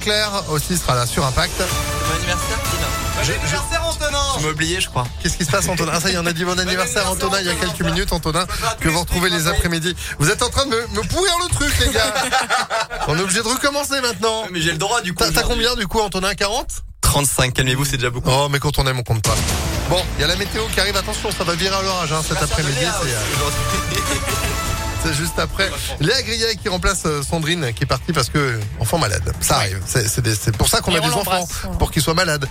Leclerc aussi sera là sur Impact. Bon anniversaire, Tina. Je- anniversaire Antonin Tu m'as oublié, je crois. Qu'est-ce qui se passe Antonin? Ah ça y est, on a dit bon anniversaire Antonin il y a quelques minutes Antonin que vous retrouvez les après-midi. Vous êtes en train de me, me pourrir le truc les gars. on est obligé de recommencer maintenant. Mais j'ai le droit du coup. T'as combien du coup Antonin? 40 35, calmez-vous, c'est déjà beaucoup. Oh mais quand on aime on compte pas. Bon, il y a la météo qui arrive, attention, ça va virer à l'orage hein, cet après-midi. c'est, juste après. Léa Grillet qui remplace euh, Sandrine qui est partie parce que enfant malade. Ça arrive. C'est pour ça qu'on a des enfants pour qu'ils soient malades.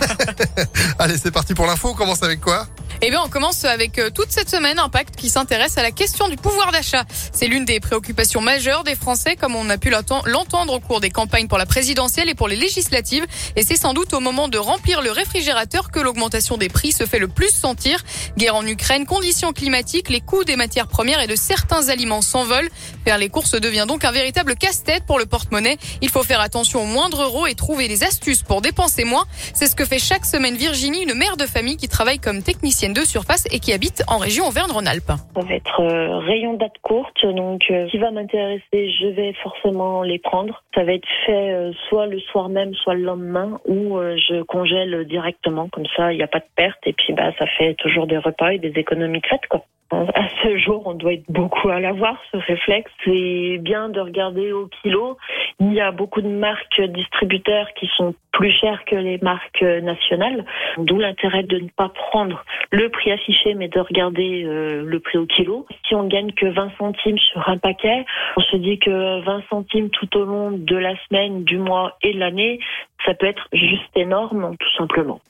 Allez, c'est parti pour l'info. On commence avec quoi? Eh bien, on commence avec euh, toute cette semaine un pacte qui s'intéresse à la question du pouvoir d'achat. C'est l'une des préoccupations majeures des Français, comme on a pu l'enten- l'entendre au cours des campagnes pour la présidentielle et pour les législatives. Et c'est sans doute au moment de remplir le réfrigérateur que l'augmentation des prix se fait le plus sentir. Guerre en Ukraine, conditions climatiques, les coûts des matières premières et de certains aliments s'envolent. Faire les courses devient donc un véritable casse-tête pour le porte-monnaie. Il faut faire attention aux moindres euros et trouver des astuces pour dépenser moins. C'est ce que fait chaque semaine Virginie, une mère de famille qui travaille comme technicienne de surface et qui habite en région Auvergne-Rhône-Alpes. Ça va être euh, rayon date courte, donc euh, qui va m'intéresser, je vais forcément les prendre. Ça va être fait euh, soit le soir même, soit le lendemain, ou je congèle directement, comme ça il n'y a pas de perte, et puis bah ça fait toujours des repas et des économies fête quoi. À ce jour, on doit être beaucoup à l'avoir, ce réflexe. C'est bien de regarder au kilo. Il y a beaucoup de marques distributeurs qui sont plus chères que les marques nationales, d'où l'intérêt de ne pas prendre le prix affiché, mais de regarder euh, le prix au kilo. Si on gagne que 20 centimes sur un paquet, on se dit que 20 centimes tout au long de la semaine, du mois et de l'année, ça peut être juste énorme, tout simplement.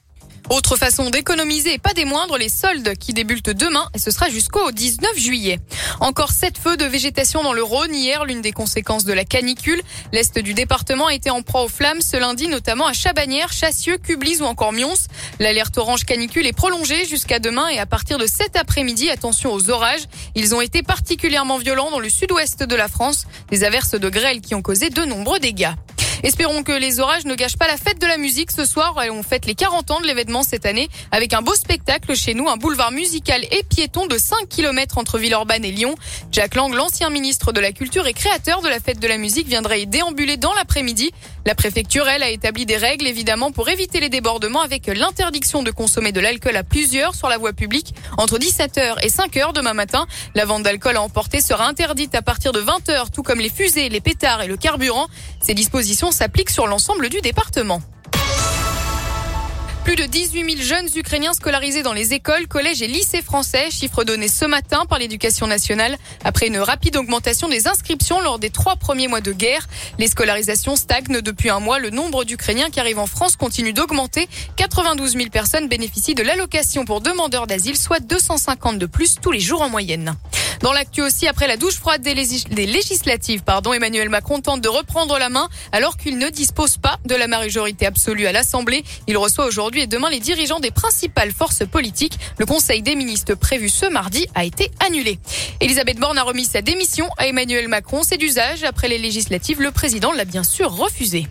Autre façon d'économiser, et pas des moindres, les soldes qui débutent demain et ce sera jusqu'au 19 juillet. Encore sept feux de végétation dans le Rhône hier, l'une des conséquences de la canicule. L'est du département a été en proie aux flammes ce lundi, notamment à Chabanières, Chassieux, Cublis ou encore Mions. L'alerte orange canicule est prolongée jusqu'à demain et à partir de cet après-midi, attention aux orages. Ils ont été particulièrement violents dans le sud-ouest de la France. Des averses de grêle qui ont causé de nombreux dégâts. Espérons que les orages ne gâchent pas la fête de la musique ce soir. On fête les 40 ans de l'événement cette année avec un beau spectacle chez nous, un boulevard musical et piéton de 5 km entre Villeurbanne et Lyon. Jack Lang, l'ancien ministre de la Culture et créateur de la fête de la musique, viendrait y déambuler dans l'après-midi. La préfecture, elle, a établi des règles évidemment pour éviter les débordements avec l'interdiction de consommer de l'alcool à plusieurs sur la voie publique entre 17h et 5h demain matin. La vente d'alcool à emporter sera interdite à partir de 20h, tout comme les fusées, les pétards et le carburant. Ces dispositions s'appliquent sur l'ensemble du département. Plus de 18 000 jeunes Ukrainiens scolarisés dans les écoles, collèges et lycées français, chiffre donné ce matin par l'éducation nationale, après une rapide augmentation des inscriptions lors des trois premiers mois de guerre. Les scolarisations stagnent depuis un mois. Le nombre d'Ukrainiens qui arrivent en France continue d'augmenter. 92 000 personnes bénéficient de l'allocation pour demandeurs d'asile, soit 250 de plus tous les jours en moyenne. Dans l'actu aussi, après la douche froide des, légis- des législatives, pardon, Emmanuel Macron tente de reprendre la main alors qu'il ne dispose pas de la majorité absolue à l'Assemblée. Il reçoit aujourd'hui et demain les dirigeants des principales forces politiques. Le Conseil des ministres prévu ce mardi a été annulé. Elisabeth Borne a remis sa démission à Emmanuel Macron. C'est d'usage. Après les législatives, le président l'a bien sûr refusé.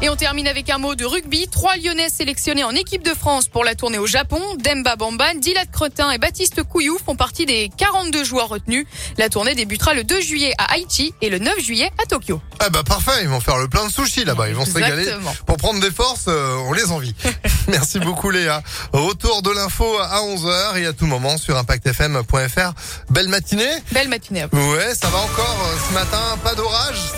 Et on termine avec un mot de rugby. Trois Lyonnais sélectionnés en équipe de France pour la tournée au Japon. Demba Bamba, Dilat Cretin et Baptiste Couillou font partie des 42 joueurs retenus. La tournée débutera le 2 juillet à Haïti et le 9 juillet à Tokyo. Ah bah parfait, ils vont faire le plein de sushis là-bas, ils vont se régaler. Pour prendre des forces, euh, on les envie. Merci beaucoup Léa. Retour de l'info à 11h et à tout moment sur impactfm.fr. Belle matinée Belle matinée. Ouais, ça va encore euh, ce matin, pas d'orage